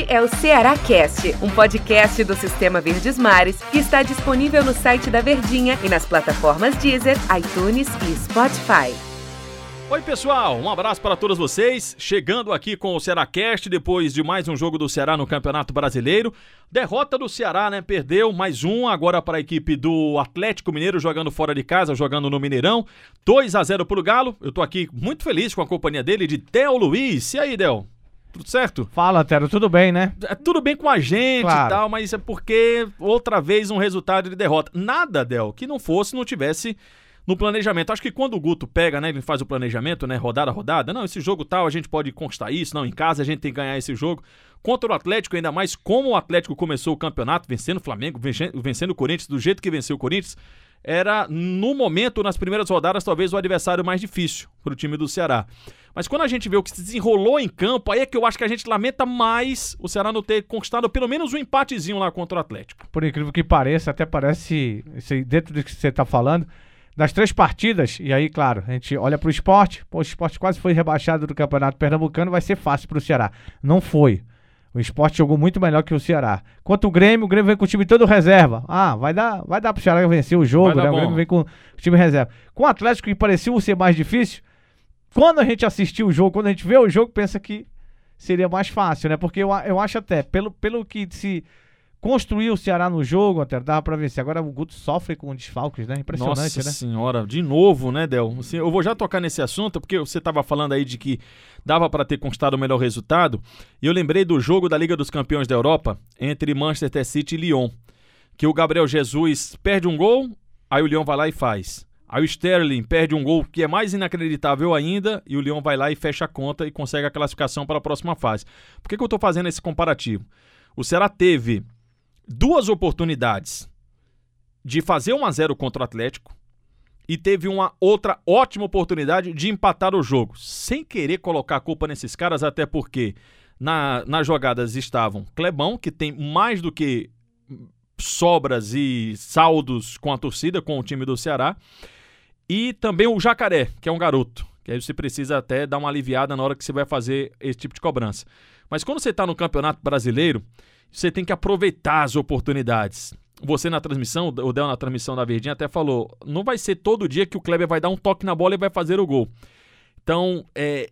Este é o Ceará Cast, um podcast do Sistema Verdes Mares que está disponível no site da Verdinha e nas plataformas Deezer, iTunes e Spotify. Oi, pessoal, um abraço para todos vocês. Chegando aqui com o Ceará Cast depois de mais um jogo do Ceará no Campeonato Brasileiro. Derrota do Ceará, né? Perdeu mais um agora para a equipe do Atlético Mineiro jogando fora de casa, jogando no Mineirão. 2 a 0 para o Galo. Eu tô aqui muito feliz com a companhia dele, de Theo Luiz. E aí, Del? Tudo certo? Fala, Tero, tudo bem, né? É tudo bem com a gente Claro. e tal, mas é porque outra vez um resultado de derrota. Nada, Del, que não fosse, não tivesse no planejamento. Acho que quando o Guto pega, né, ele faz o planejamento, né, rodada a rodada, não, esse jogo tal, a gente pode conquistar isso, não, em casa a gente tem que ganhar esse jogo. Contra o Atlético, ainda mais como o Atlético começou o campeonato, vencendo o Flamengo, vencendo vencendo o Corinthians, do jeito que venceu o Corinthians, era, no momento, nas primeiras rodadas, talvez o adversário mais difícil para o time do Ceará. Mas quando a gente vê o que se desenrolou em campo, aí é que eu acho que a gente lamenta mais o Ceará não ter conquistado pelo menos um empatezinho lá contra o Atlético. Por incrível que pareça, até parece, dentro do que você tá falando, das três partidas, e aí, claro, a gente olha pro esporte, pô, o esporte quase foi rebaixado do Campeonato Pernambucano, vai ser fácil pro Ceará. Não foi. O esporte jogou muito melhor que o Ceará. Quanto o Grêmio, o Grêmio vem com o time todo reserva. Ah, vai dar, vai dar pro Ceará vencer o jogo, né? O. Grêmio vem com o time reserva. Com o Atlético, que parecia ser mais difícil, quando a gente assistiu o jogo, quando a gente vê o jogo, pensa que seria mais fácil, né? Porque eu, eu acho até, pelo, pelo que se construiu o Ceará no jogo, até dava pra vencer. Agora o Guto sofre com desfalques, né? Impressionante, Nossa né? senhora, de novo, né, Del? Assim, eu vou já tocar nesse assunto, porque você estava falando aí de que dava para ter conquistado o melhor resultado, e eu lembrei do jogo da Liga dos Campeões da Europa entre Manchester City e Lyon, que o Gabriel Jesus perde um gol, aí o Lyon vai lá e faz. Aí o Sterling perde um gol que é mais inacreditável ainda, e o Lyon vai lá e fecha a conta e consegue a classificação para a próxima fase. Por que, que eu estou fazendo esse comparativo? O Ceará teve duas oportunidades de fazer 1 a 0 contra o Atlético e teve uma outra ótima oportunidade de empatar o jogo, sem querer colocar a culpa nesses caras, até porque na, nas jogadas estavam Clebão, que tem mais do que sobras e saldos com a torcida, com o time do Ceará, e também o Jacaré, que é um garoto, que aí você precisa até dar uma aliviada na hora que você vai fazer esse tipo de cobrança. Mas quando você está no Campeonato Brasileiro, você tem que aproveitar as oportunidades. Você na transmissão, o Del na transmissão da Verdinha até falou, não vai ser todo dia que o Kleber vai dar um toque na bola e vai fazer o gol. Então, é,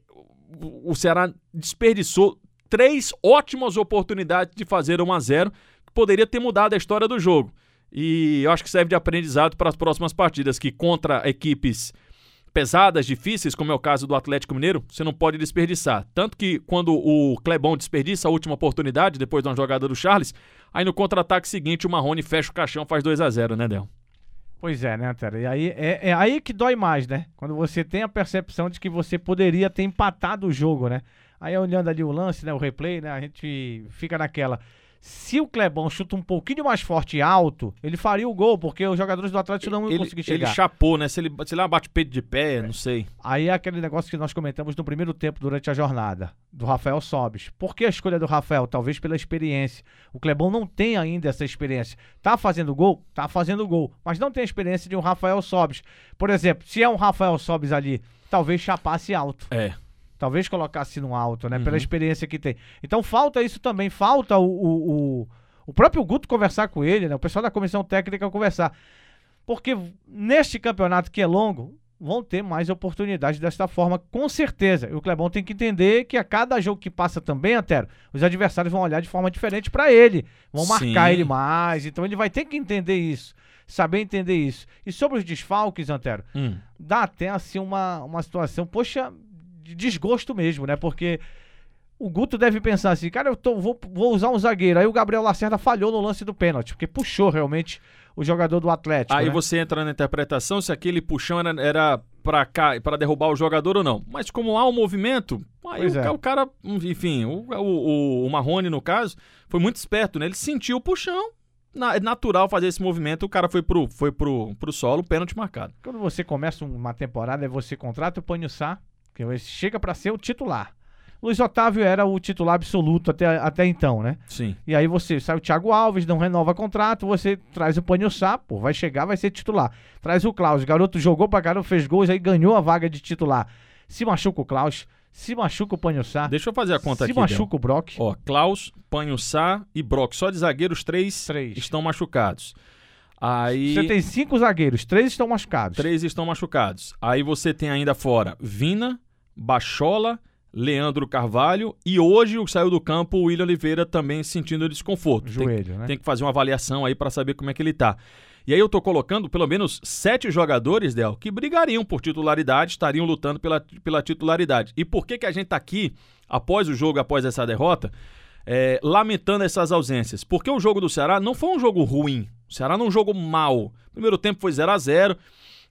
o Ceará desperdiçou três ótimas oportunidades de fazer 1 a 0 que poderia ter mudado a história do jogo. E eu acho que serve de aprendizado para as próximas partidas, que contra equipes pesadas, difíceis, como é o caso do Atlético Mineiro, você não pode desperdiçar. Tanto que quando o Clebão desperdiça a última oportunidade, depois de uma jogada do Charles, aí no contra-ataque seguinte o Marrone fecha o caixão, faz 2 a 0 né, Del? Pois é, né, Tera? E aí é, é aí que dói mais, né? Quando você tem a percepção de que você poderia ter empatado o jogo, né? Aí olhando ali o lance, né, o replay, né, a gente fica naquela. Se o Clebão chuta um pouquinho mais forte e alto, ele faria o gol, porque os jogadores do Atlético não iam Ele, conseguir ele chegar. chapou, né? Se ele, se ele bate peito de pé, não sei. Aí é aquele negócio que nós comentamos no primeiro tempo durante a jornada, do Rafael Sobis. Por que a escolha do Rafael? Talvez pela experiência. O Clebão não tem ainda essa experiência. Tá fazendo gol? Tá fazendo gol. Mas não tem a experiência de um Rafael Sobis. Por exemplo, se é um Rafael Sobis ali, talvez chapasse alto. É. Talvez colocasse no alto, né? Uhum. Pela experiência que tem. Então falta isso também. Falta o, o, o, o próprio Guto conversar com ele, né? O pessoal da comissão técnica conversar. Porque neste campeonato que é longo, vão ter mais oportunidades desta forma, com certeza. E o Clebão tem que entender que a cada jogo que passa também, Antero, os adversários vão olhar de forma diferente para ele. Vão marcar Sim. ele mais. Então ele vai ter que entender isso. Saber entender isso. E sobre os desfalques, Antero, Hum. dá até assim uma, uma situação, poxa, de desgosto mesmo, né? Porque o Guto deve pensar assim, cara, eu tô, vou, vou usar um zagueiro. Aí o Gabriel Lacerda falhou no lance do pênalti, porque puxou realmente o jogador do Atlético. Aí né? você entra na interpretação se aquele puxão era, era pra, cá, pra derrubar o jogador ou não. Mas como há um movimento, aí o, é. o cara, enfim, o, o, o Marrone, no caso, foi muito esperto, né? Ele sentiu o puxão. É natural fazer esse movimento, o cara foi pro, foi pro, pro solo, pênalti marcado. Quando você começa uma temporada, aí você contrata o Chega pra ser o titular. Luiz Otávio era o titular absoluto até, até então, né? Sim. E aí você sai o Thiago Alves, não renova contrato, você traz o Panhussá, pô, vai chegar, vai ser titular. Traz o Klaus, garoto jogou pra caramba, fez gols, aí ganhou a vaga de titular. Se machuca o Klaus, Se machuca o Panhussá. Deixa eu fazer a conta Se aqui. machuca o Brock. Ó, Klaus, Panhussá e Brock. Só de zagueiros, três, Três. estão machucados. Aí. Você tem cinco zagueiros, três estão machucados. Três estão machucados. Aí você tem ainda fora Vina, Bachola, Leandro Carvalho e hoje o saiu do campo o William Oliveira também sentindo desconforto. Tem, Joelho, né? tem que fazer uma avaliação aí para saber como é que ele tá. E aí eu tô colocando pelo menos sete jogadores, Del, que brigariam por titularidade, estariam lutando pela, pela titularidade. E por que que a gente tá aqui, após o jogo, após essa derrota, é, lamentando essas ausências? Porque o jogo do Ceará não foi um jogo ruim. O Ceará não jogou mal. Primeiro tempo foi 0 a 0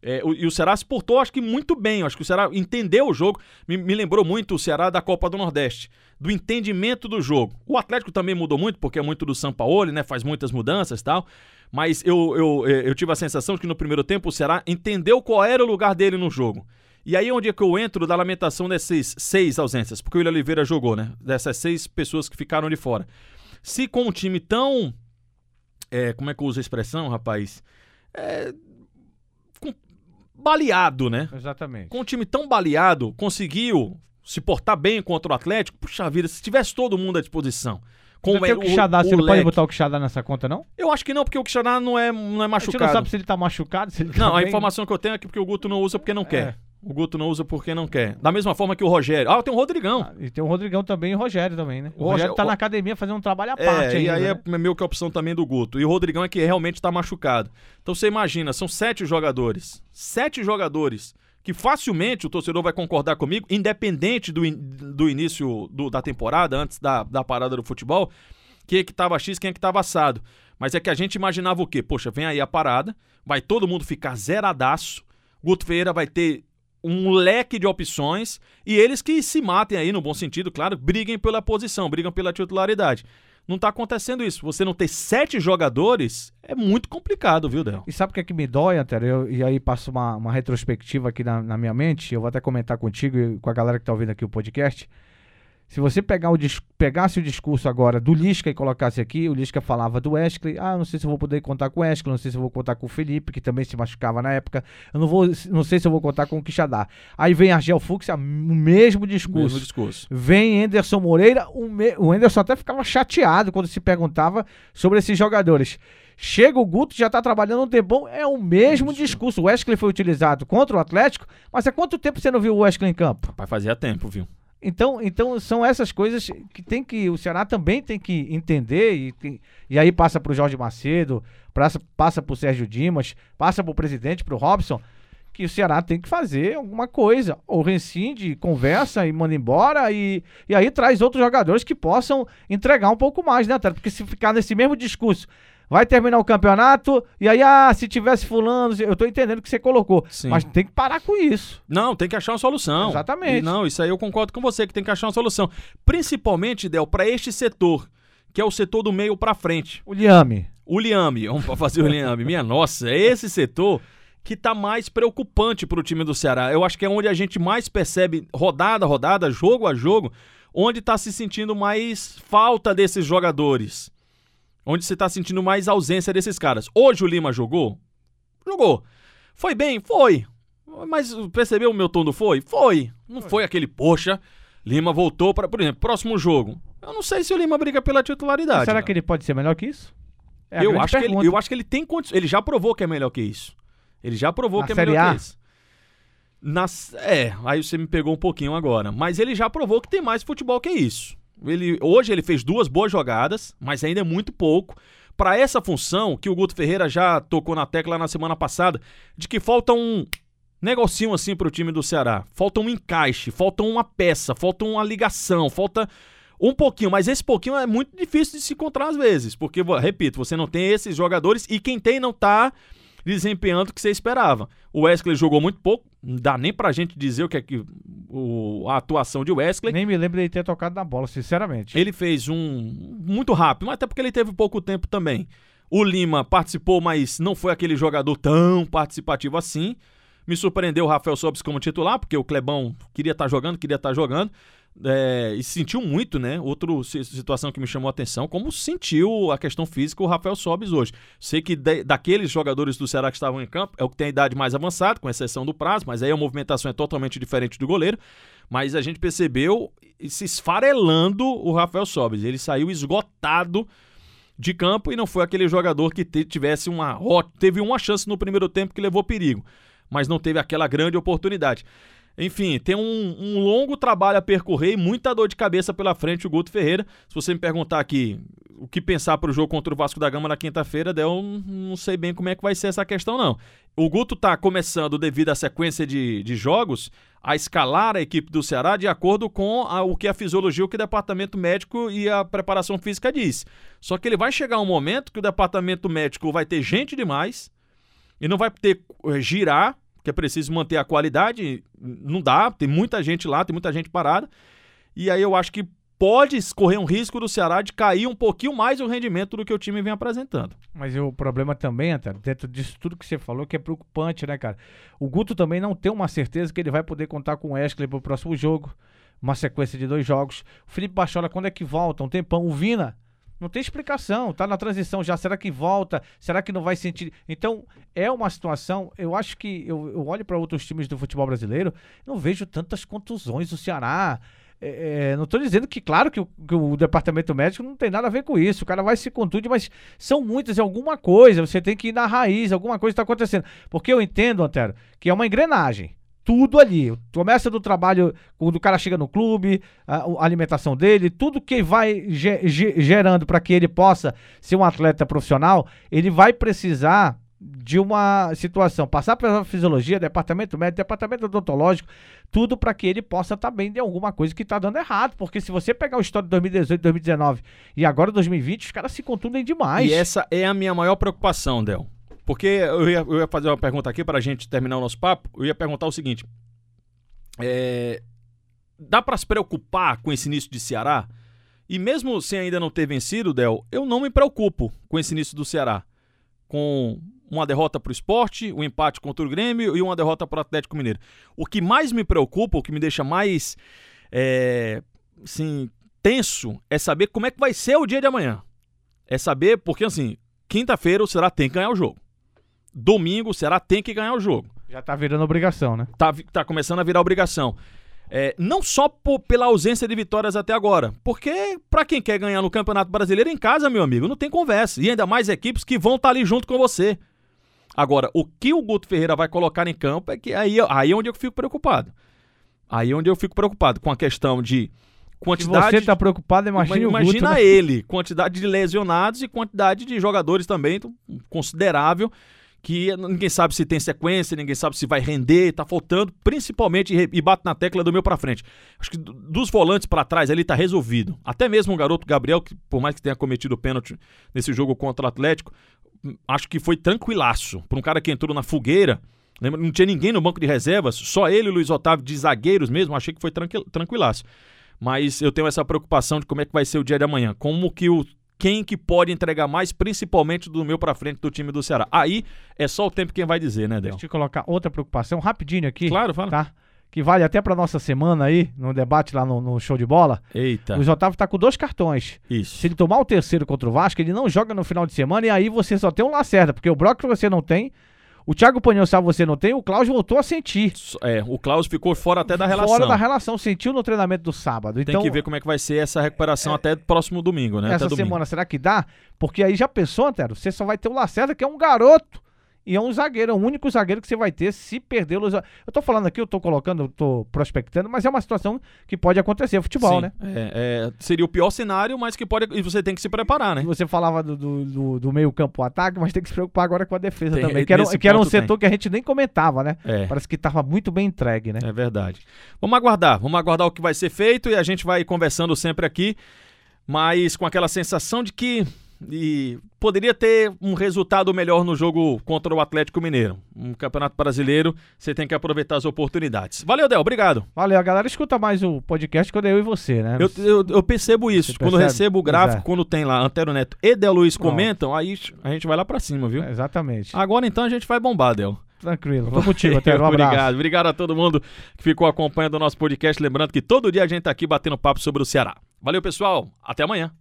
é, o- e o Ceará se portou, acho que muito bem. Acho que o Ceará entendeu o jogo. Me, me lembrou muito o Ceará da Copa do Nordeste, do entendimento do jogo. O Atlético também mudou muito, porque é muito do Sampaoli, né? Faz muitas mudanças e tal. Mas eu, eu, é, eu tive a sensação de que no primeiro tempo o Ceará entendeu qual era o lugar dele no jogo. E aí é onde é que eu entro da lamentação dessas seis ausências, porque o William Oliveira jogou, né? Dessas seis pessoas que ficaram de fora. Se com um time tão. é, como é que eu uso a expressão, rapaz? É, baleado, né? Exatamente. Com um time tão baleado, conseguiu se portar bem contra o Atlético. Puxa vida, se tivesse todo mundo à disposição. Com tem o Quixadá, você não pode leque. botar o Quixadá nessa conta, não? Eu acho que não, porque o Quixadá não é, não é A gente não machucado. sabe se ele tá machucado, se ele tá Não, a bem. informação que eu tenho é que porque o Guto não usa porque não quer. É. O Guto não usa porque não quer. Da mesma forma que o Rogério. Ah, tem o Rodrigão. Ah, E tem o Rodrigão também e o Rogério também, né? O, O Rogério tá o- na academia fazendo um trabalho à É, parte e ainda, aí né? é meio que a opção também do Guto. E o Rodrigão é que realmente está machucado. Então você imagina, são sete jogadores. Sete jogadores que facilmente o torcedor vai concordar comigo, independente do, in- do início do- da temporada, antes da, da parada do futebol, quem é que tava X, quem é que tava assado. Mas é que a gente imaginava o quê? Poxa, vem aí a parada, vai todo mundo ficar zeradaço, Guto Ferreira vai ter um leque de opções e eles que se matem aí, no bom sentido, claro, briguem pela posição, brigam pela titularidade. Não tá acontecendo isso. Você não ter sete jogadores é muito complicado, viu, Del? E sabe o que é que me dói, Antero? E aí passo uma, uma retrospectiva aqui na, na minha mente, eu vou até comentar contigo e com a galera que tá ouvindo aqui o podcast. Se você pegar o, pegasse o discurso agora do Lisca e colocasse aqui, o Lisca falava do Wesley, ah, não sei se eu vou poder contar com o Wesley, não sei se eu vou contar com o Felipe, que também se machucava na época, eu não, vou, não sei se eu vou contar com o Quixadá. Aí vem Argel Fux, o mesmo discurso. Mesmo discurso. Vem Anderson Moreira, o, me... o Anderson até ficava chateado quando se perguntava sobre esses jogadores. Chega o Guto, já tá trabalhando um tempão, é o mesmo discurso. O Wesley foi utilizado contra o Atlético, mas há quanto tempo você não viu o Wesley em campo? Rapaz, fazia tempo, viu? Então, então são essas coisas que tem que o Ceará também tem que entender e, tem- e aí passa pro Jorge Macedo, passa, passa pro Sérgio Dimas, passa pro presidente, pro Robson, que o Ceará tem que fazer alguma coisa, ou rescinde, conversa e manda embora e, e aí traz outros jogadores que possam entregar um pouco mais, né? Porque se ficar nesse mesmo discurso, vai terminar o campeonato e aí ah, se tivesse fulano, eu tô entendendo que você colocou, Sim. mas tem que parar com isso. Não, tem que achar uma solução. Exatamente. E não, isso aí eu concordo com você, que tem que achar uma solução. Principalmente, Del, para este setor, que é o setor do meio para frente. O Liame, O Liame, vamos fazer o Liame. Minha nossa, é esse setor que tá mais preocupante pro time do Ceará. Eu acho que é onde a gente mais percebe, rodada a rodada, jogo a jogo, onde tá se sentindo mais falta desses jogadores. Onde você tá sentindo mais ausência desses caras. Hoje o Lima jogou? Jogou. Foi bem? Foi. Mas percebeu o meu tom do foi? Foi. Não foi aquele, poxa, Lima voltou para, por exemplo, próximo jogo. Eu não sei se o Lima briga pela titularidade. será não. que ele pode ser melhor que isso? É eu, acho que ele, eu acho que ele tem condições. Ele já provou que é melhor que isso. Ele já provou Na que é melhor A? que isso. Nas, é, aí você me pegou um pouquinho agora. Mas ele já provou que tem mais futebol que isso. Ele, hoje ele fez duas boas jogadas, mas ainda é muito pouco. Para essa função que o Guto Ferreira já tocou na tecla na semana passada, de que falta um negocinho assim pro time do Ceará. Falta um encaixe, falta uma peça, falta uma ligação, falta um pouquinho, mas esse pouquinho é muito difícil de se encontrar às vezes, porque, repito, você não tem esses jogadores e quem tem não tá desempenhando o que você esperava. O Wesley jogou muito pouco, não dá nem pra gente dizer o que é que o- a atuação de Wesley. Nem me lembro dele ter tocado na bola, sinceramente. Ele fez um muito rápido, mas até porque ele teve pouco tempo também. O Lima participou, mas não foi aquele jogador tão participativo assim. Me surpreendeu o Rafael Sobis como titular, porque o Clebão queria estar jogando, queria estar jogando. É, e sentiu muito, né? Outra situação que me chamou a atenção, como sentiu a questão física o Rafael Sobis hoje. Sei que de, daqueles jogadores do Ceará que estavam em campo, é o que tem a idade mais avançada, com exceção do prazo, mas aí a movimentação é totalmente diferente do goleiro. Mas a gente percebeu se esfarelando o Rafael Sobis. Ele saiu esgotado de campo e não foi aquele jogador que tivesse uma. Teve uma chance no primeiro tempo que levou perigo, mas não teve aquela grande oportunidade. Enfim, tem um, um, longo trabalho a percorrer e muita dor de cabeça pela frente o Guto Ferreira. Se você me perguntar aqui o que pensar para o jogo contra o Vasco da Gama na quinta-feira, eu não sei bem como é que vai ser essa questão, não. O Guto está começando, devido à sequência de, de jogos, a escalar a equipe do Ceará de acordo com a, o que a fisiologia, o que o departamento médico e a preparação física diz. Só que ele vai chegar um momento que o departamento médico vai ter gente demais e não vai ter eh, girar que é preciso manter a qualidade, não dá, tem muita gente lá, tem muita gente parada. E aí eu acho que pode correr um risco do Ceará de cair um pouquinho mais o rendimento do que o time vem apresentando. Mas o problema também, Antônio, dentro disso tudo que você falou, que é preocupante, né, cara? O Guto também não tem uma certeza que ele vai poder contar com o Wesley pro próximo jogo, uma sequência de dois jogos. O Felipe Bachola, quando é que volta? Um tempão. O Vina, não tem explicação, tá na transição já. Será que volta? Será que não vai sentir? Então, é uma situação. Eu acho que eu, eu olho para outros times do futebol brasileiro, não vejo tantas contusões. O Ceará. É, é não estou dizendo que, claro, que o, que o, departamento médico não tem nada a ver com isso. O cara vai se contundir, mas são muitas, é alguma coisa. Você tem que ir na raiz, alguma coisa está acontecendo. Porque eu entendo, Antero, que é uma engrenagem tudo ali. Começa do trabalho, quando o cara chega no clube, a, alimentação dele, tudo que vai ge, ge, gerando para que ele possa ser um atleta profissional, ele vai precisar de uma situação, passar pela fisiologia, departamento médico, departamento odontológico, tudo para que ele possa estar tá bem de alguma coisa que está dando errado. Porque se você pegar o histórico de 2018, 2019 e agora 2020, os caras se contundem demais. E essa é a minha maior preocupação, Del. Porque eu ia, eu ia fazer uma pergunta aqui para a gente terminar o nosso papo. Eu ia perguntar o seguinte: é, dá para se preocupar com esse início de Ceará? E mesmo sem ainda não ter vencido, Del, eu não me preocupo com esse início do Ceará. Com uma derrota para o esporte, um empate contra o Grêmio e uma derrota para o Atlético Mineiro. O que mais me preocupa, o que me deixa mais é, assim, tenso, é saber como é que vai ser o dia de amanhã. É saber, porque assim, quinta-feira o Ceará tem que ganhar o jogo domingo o Ceará tem que ganhar o jogo. Já tá virando obrigação, né? Tá, tá começando a virar obrigação. É, não só por, pela ausência de vitórias até agora, porque para quem quer ganhar no Campeonato Brasileiro em casa, meu amigo, não tem conversa. E ainda mais equipes que vão estar tá ali junto com você. Agora, o que o Guto Ferreira vai colocar em campo é que aí, aí é onde eu fico preocupado. Aí é onde eu fico preocupado com a questão de quantidade. Se você está preocupado, imagine imagina Guto, né? ele, quantidade de lesionados e quantidade de jogadores também então, considerável que ninguém sabe se tem sequência, ninguém sabe se vai render, tá faltando, principalmente, e bate na tecla do meu para frente. Acho que dos volantes para trás ali tá resolvido. Até mesmo o garoto Gabriel, que por mais que tenha cometido pênalti nesse jogo contra o Atlético, acho que foi tranquilaço. Para um cara que entrou na fogueira, lembra, não tinha ninguém no banco de reservas, só ele e o Luiz Otávio de zagueiros mesmo, achei que foi tranquilaço. Mas eu tenho essa preocupação de como é que vai ser o dia de amanhã. Como que o quem que pode entregar mais, principalmente do meu para frente do time do Ceará. Aí é só o tempo quem vai dizer, né, Del? Deixa eu colocar outra preocupação rapidinho aqui. Claro, fala. Tá? Que vale até para nossa semana aí, no debate lá no, no, show de bola. Eita. O Luiz Otávio tá com dois cartões. Isso. Se ele tomar o terceiro contra o Vasco, ele não joga no final de semana e aí você só tem um Lacerda, porque o Brock você não tem, o Thiago Panhossal você não tem, o Klaus voltou a sentir. É, o Klaus ficou fora até da relação. Fora da relação, sentiu no treinamento do sábado. Tem então, que ver como é que vai ser essa recuperação é, até próximo domingo, né? Essa semana, será que dá? Porque aí já pensou, Antero? Você só vai ter o Lacerda, que é um garoto e é um zagueiro, é o único zagueiro que você vai ter se perder o Eu tô falando aqui, eu tô colocando, eu tô prospectando, mas é uma situação que pode acontecer, futebol, Sim, né? É, é, seria o pior cenário, mas que pode. E você tem que se preparar, né? Você falava do, do, do, do meio-campo ataque, mas tem que se preocupar agora com a defesa tem, também. Que era, que era um setor tem. que a gente nem comentava, né? É. Parece que tava muito bem entregue, né? É verdade. Vamos aguardar, vamos aguardar o que vai ser feito e a gente vai conversando sempre aqui, mas com aquela sensação de que e poderia ter um resultado melhor no jogo contra o Atlético Mineiro. Um campeonato brasileiro, você tem que aproveitar as oportunidades. Valeu, Del, obrigado. Valeu, a galera escuta mais o podcast quando eu e você, né? Eu, eu, eu percebo isso. Você quando percebe? recebo o gráfico, é. quando tem lá Antero Neto e Del Luiz comentam, aí a gente vai lá pra cima, viu? É, exatamente. Agora então a gente vai bombar, Del. Tranquilo. Tô contigo, Otero. Um abraço. Obrigado. Obrigado a todo mundo que ficou acompanhando o nosso podcast. Lembrando que todo dia a gente tá aqui batendo papo sobre o Ceará. Valeu, pessoal. Até amanhã.